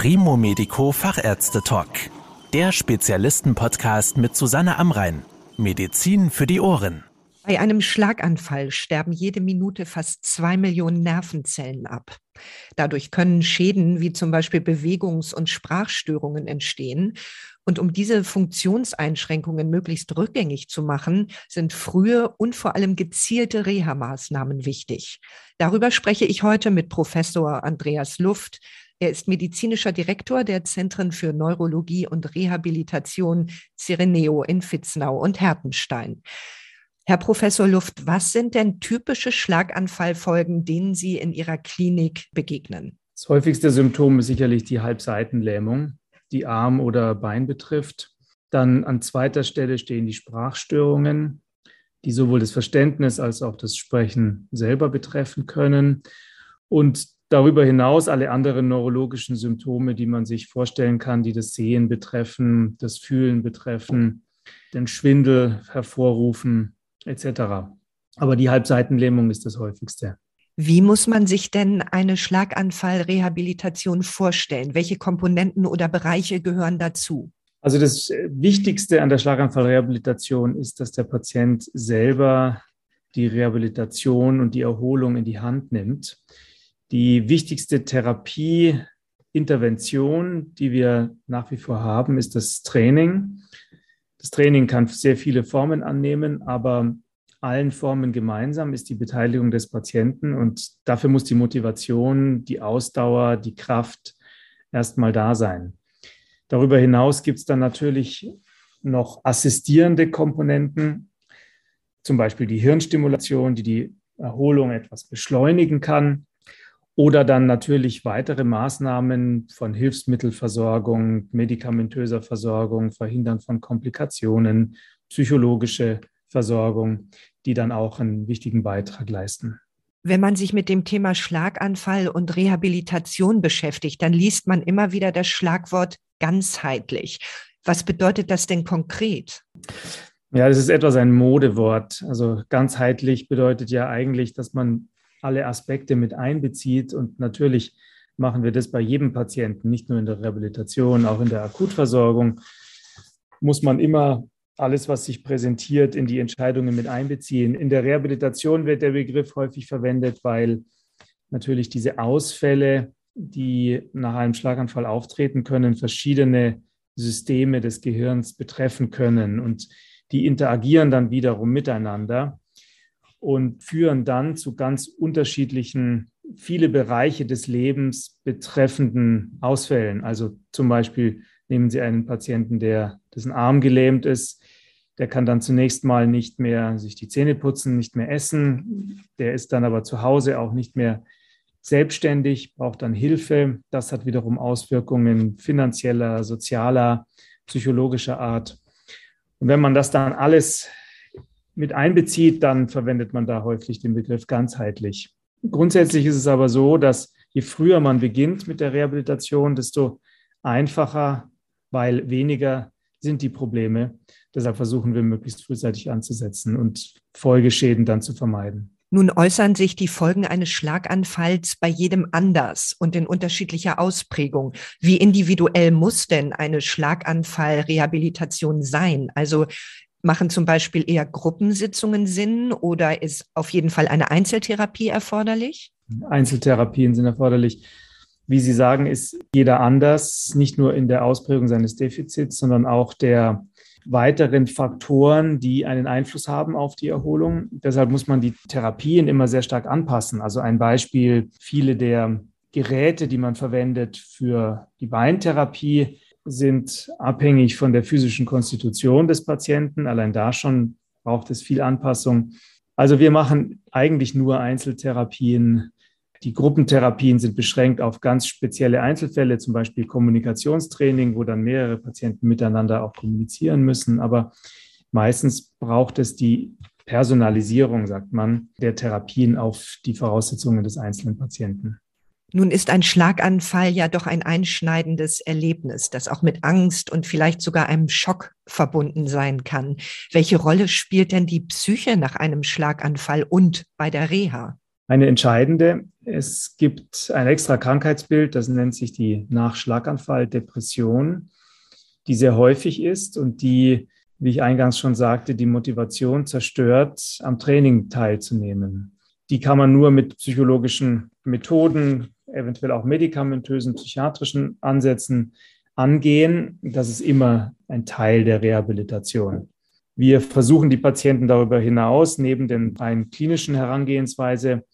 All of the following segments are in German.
Primo Medico Fachärzte Talk. Der Spezialisten-Podcast mit Susanne Amrein. Medizin für die Ohren. Bei einem Schlaganfall sterben jede Minute fast zwei Millionen Nervenzellen ab. Dadurch können Schäden wie zum Beispiel Bewegungs- und Sprachstörungen entstehen. Und um diese Funktionseinschränkungen möglichst rückgängig zu machen, sind frühe und vor allem gezielte Reha-Maßnahmen wichtig. Darüber spreche ich heute mit Professor Andreas Luft. Er ist medizinischer Direktor der Zentren für Neurologie und Rehabilitation Cireneo in Vitznau und Hertenstein. Herr Professor Luft, was sind denn typische Schlaganfallfolgen, denen Sie in Ihrer Klinik begegnen? Das häufigste Symptom ist sicherlich die Halbseitenlähmung, die Arm oder Bein betrifft. Dann an zweiter Stelle stehen die Sprachstörungen, die sowohl das Verständnis als auch das Sprechen selber betreffen können. Und darüber hinaus alle anderen neurologischen Symptome, die man sich vorstellen kann, die das Sehen betreffen, das Fühlen betreffen, den Schwindel hervorrufen etc. Aber die Halbseitenlähmung ist das häufigste. Wie muss man sich denn eine Schlaganfallrehabilitation vorstellen? Welche Komponenten oder Bereiche gehören dazu? Also das Wichtigste an der Schlaganfallrehabilitation ist, dass der Patient selber die Rehabilitation und die Erholung in die Hand nimmt. Die wichtigste Therapieintervention, die wir nach wie vor haben, ist das Training. Das Training kann sehr viele Formen annehmen, aber allen Formen gemeinsam ist die Beteiligung des Patienten und dafür muss die Motivation, die Ausdauer, die Kraft erstmal da sein. Darüber hinaus gibt es dann natürlich noch assistierende Komponenten, zum Beispiel die Hirnstimulation, die die Erholung etwas beschleunigen kann. Oder dann natürlich weitere Maßnahmen von Hilfsmittelversorgung, medikamentöser Versorgung, Verhindern von Komplikationen, psychologische Versorgung, die dann auch einen wichtigen Beitrag leisten. Wenn man sich mit dem Thema Schlaganfall und Rehabilitation beschäftigt, dann liest man immer wieder das Schlagwort ganzheitlich. Was bedeutet das denn konkret? Ja, das ist etwas ein Modewort. Also ganzheitlich bedeutet ja eigentlich, dass man alle Aspekte mit einbezieht. Und natürlich machen wir das bei jedem Patienten, nicht nur in der Rehabilitation, auch in der Akutversorgung, muss man immer alles, was sich präsentiert, in die Entscheidungen mit einbeziehen. In der Rehabilitation wird der Begriff häufig verwendet, weil natürlich diese Ausfälle, die nach einem Schlaganfall auftreten können, verschiedene Systeme des Gehirns betreffen können und die interagieren dann wiederum miteinander und führen dann zu ganz unterschiedlichen, viele Bereiche des Lebens betreffenden Ausfällen. Also zum Beispiel nehmen Sie einen Patienten, der dessen Arm gelähmt ist, der kann dann zunächst mal nicht mehr sich die Zähne putzen, nicht mehr essen. Der ist dann aber zu Hause auch nicht mehr selbstständig, braucht dann Hilfe. Das hat wiederum Auswirkungen finanzieller, sozialer, psychologischer Art. Und wenn man das dann alles mit einbezieht, dann verwendet man da häufig den Begriff ganzheitlich. Grundsätzlich ist es aber so, dass je früher man beginnt mit der Rehabilitation, desto einfacher, weil weniger sind die Probleme. Deshalb versuchen wir möglichst frühzeitig anzusetzen und Folgeschäden dann zu vermeiden. Nun äußern sich die Folgen eines Schlaganfalls bei jedem anders und in unterschiedlicher Ausprägung. Wie individuell muss denn eine Schlaganfallrehabilitation sein? Also Machen zum Beispiel eher Gruppensitzungen Sinn oder ist auf jeden Fall eine Einzeltherapie erforderlich? Einzeltherapien sind erforderlich. Wie Sie sagen, ist jeder anders, nicht nur in der Ausprägung seines Defizits, sondern auch der weiteren Faktoren, die einen Einfluss haben auf die Erholung. Deshalb muss man die Therapien immer sehr stark anpassen. Also ein Beispiel, viele der Geräte, die man verwendet für die Beintherapie, sind abhängig von der physischen Konstitution des Patienten. Allein da schon braucht es viel Anpassung. Also wir machen eigentlich nur Einzeltherapien. Die Gruppentherapien sind beschränkt auf ganz spezielle Einzelfälle, zum Beispiel Kommunikationstraining, wo dann mehrere Patienten miteinander auch kommunizieren müssen. Aber meistens braucht es die Personalisierung, sagt man, der Therapien auf die Voraussetzungen des einzelnen Patienten. Nun ist ein Schlaganfall ja doch ein einschneidendes Erlebnis, das auch mit Angst und vielleicht sogar einem Schock verbunden sein kann. Welche Rolle spielt denn die Psyche nach einem Schlaganfall und bei der Reha? eine entscheidende. Es gibt ein extra Krankheitsbild, das nennt sich die Nachschlaganfall-Depression, die sehr häufig ist und die, wie ich eingangs schon sagte, die Motivation zerstört, am Training teilzunehmen. Die kann man nur mit psychologischen Methoden, eventuell auch medikamentösen, psychiatrischen Ansätzen angehen. Das ist immer ein Teil der Rehabilitation. Wir versuchen die Patienten darüber hinaus, neben den rein klinischen Herangehensweise,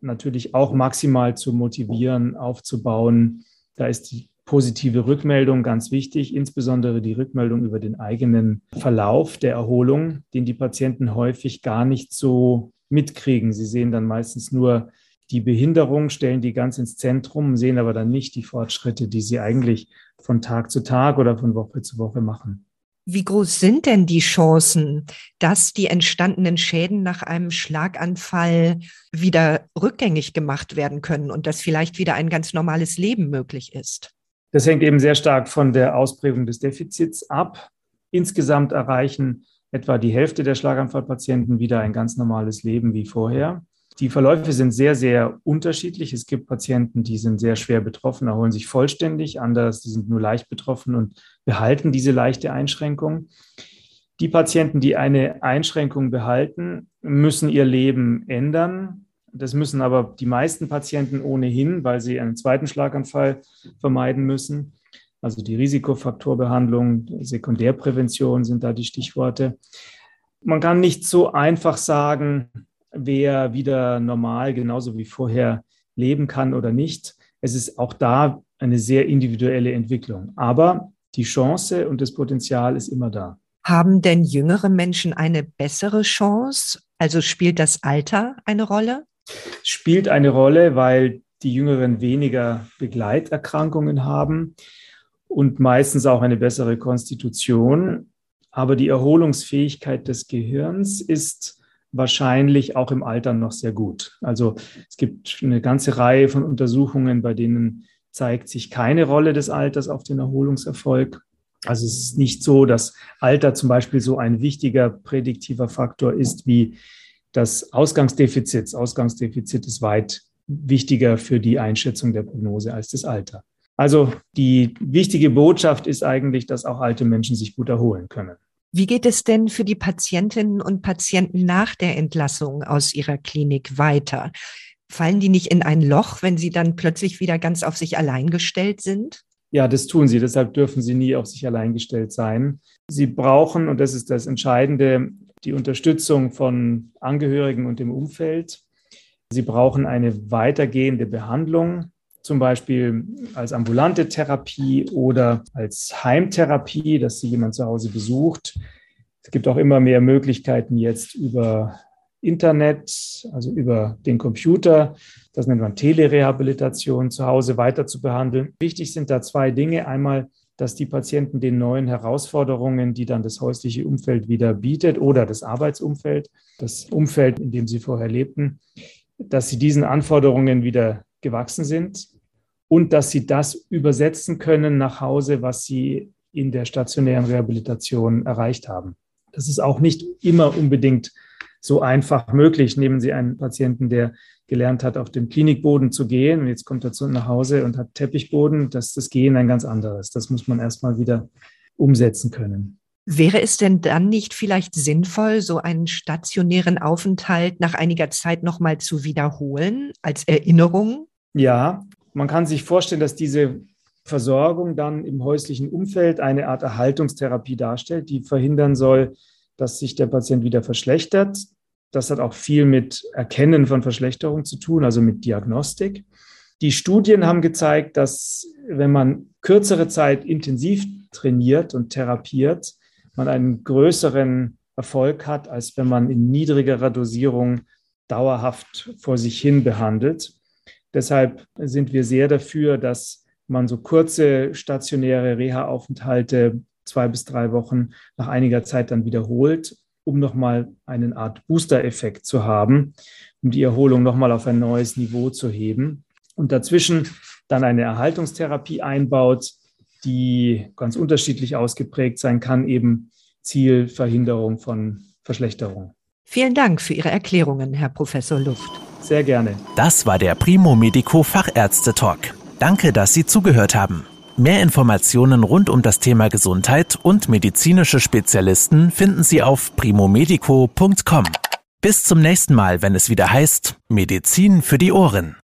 natürlich auch maximal zu motivieren, aufzubauen. Da ist die positive Rückmeldung ganz wichtig, insbesondere die Rückmeldung über den eigenen Verlauf der Erholung, den die Patienten häufig gar nicht so mitkriegen. Sie sehen dann meistens nur die Behinderung, stellen die ganz ins Zentrum, sehen aber dann nicht die Fortschritte, die sie eigentlich von Tag zu Tag oder von Woche zu Woche machen. Wie groß sind denn die Chancen, dass die entstandenen Schäden nach einem Schlaganfall wieder rückgängig gemacht werden können und dass vielleicht wieder ein ganz normales Leben möglich ist? Das hängt eben sehr stark von der Ausprägung des Defizits ab. Insgesamt erreichen etwa die Hälfte der Schlaganfallpatienten wieder ein ganz normales Leben wie vorher. Die Verläufe sind sehr, sehr unterschiedlich. Es gibt Patienten, die sind sehr schwer betroffen, erholen sich vollständig, anders, die sind nur leicht betroffen und behalten diese leichte Einschränkung. Die Patienten, die eine Einschränkung behalten, müssen ihr Leben ändern. Das müssen aber die meisten Patienten ohnehin, weil sie einen zweiten Schlaganfall vermeiden müssen. Also die Risikofaktorbehandlung, Sekundärprävention sind da die Stichworte. Man kann nicht so einfach sagen, wer wieder normal, genauso wie vorher, leben kann oder nicht. Es ist auch da eine sehr individuelle Entwicklung. Aber die Chance und das Potenzial ist immer da. Haben denn jüngere Menschen eine bessere Chance? Also spielt das Alter eine Rolle? Spielt eine Rolle, weil die Jüngeren weniger Begleiterkrankungen haben und meistens auch eine bessere Konstitution. Aber die Erholungsfähigkeit des Gehirns ist wahrscheinlich auch im Alter noch sehr gut. Also es gibt eine ganze Reihe von Untersuchungen, bei denen zeigt sich keine Rolle des Alters auf den Erholungserfolg. Also es ist nicht so, dass Alter zum Beispiel so ein wichtiger prädiktiver Faktor ist wie das Ausgangsdefizit. Ausgangsdefizit ist weit wichtiger für die Einschätzung der Prognose als das Alter. Also die wichtige Botschaft ist eigentlich, dass auch alte Menschen sich gut erholen können. Wie geht es denn für die Patientinnen und Patienten nach der Entlassung aus ihrer Klinik weiter? Fallen die nicht in ein Loch, wenn sie dann plötzlich wieder ganz auf sich allein gestellt sind? Ja, das tun sie. Deshalb dürfen sie nie auf sich allein gestellt sein. Sie brauchen, und das ist das Entscheidende, die Unterstützung von Angehörigen und dem Umfeld. Sie brauchen eine weitergehende Behandlung zum Beispiel als ambulante Therapie oder als Heimtherapie, dass sie jemand zu Hause besucht. Es gibt auch immer mehr Möglichkeiten jetzt über Internet, also über den Computer, das nennt man Telerehabilitation, zu Hause weiter zu behandeln. Wichtig sind da zwei Dinge. Einmal, dass die Patienten den neuen Herausforderungen, die dann das häusliche Umfeld wieder bietet oder das Arbeitsumfeld, das Umfeld, in dem sie vorher lebten, dass sie diesen Anforderungen wieder gewachsen sind und dass sie das übersetzen können nach Hause, was sie in der stationären Rehabilitation erreicht haben. Das ist auch nicht immer unbedingt so einfach möglich. Nehmen Sie einen Patienten, der gelernt hat, auf dem Klinikboden zu gehen und jetzt kommt er zu nach Hause und hat Teppichboden. Das ist das Gehen ein ganz anderes. Das muss man erstmal wieder umsetzen können. Wäre es denn dann nicht vielleicht sinnvoll, so einen stationären Aufenthalt nach einiger Zeit nochmal zu wiederholen als Erinnerung? Ja, man kann sich vorstellen, dass diese Versorgung dann im häuslichen Umfeld eine Art Erhaltungstherapie darstellt, die verhindern soll, dass sich der Patient wieder verschlechtert. Das hat auch viel mit Erkennen von Verschlechterung zu tun, also mit Diagnostik. Die Studien haben gezeigt, dass wenn man kürzere Zeit intensiv trainiert und therapiert, man einen größeren Erfolg hat, als wenn man in niedrigerer Dosierung dauerhaft vor sich hin behandelt. Deshalb sind wir sehr dafür, dass man so kurze stationäre Reha-Aufenthalte, zwei bis drei Wochen, nach einiger Zeit dann wiederholt, um nochmal eine Art Booster-Effekt zu haben, um die Erholung nochmal auf ein neues Niveau zu heben. Und dazwischen dann eine Erhaltungstherapie einbaut, die ganz unterschiedlich ausgeprägt sein kann, eben Zielverhinderung von Verschlechterung. Vielen Dank für Ihre Erklärungen, Herr Professor Luft. Sehr gerne. Das war der Primo Medico Fachärzte Talk. Danke, dass Sie zugehört haben. Mehr Informationen rund um das Thema Gesundheit und medizinische Spezialisten finden Sie auf primomedico.com. Bis zum nächsten Mal, wenn es wieder heißt Medizin für die Ohren.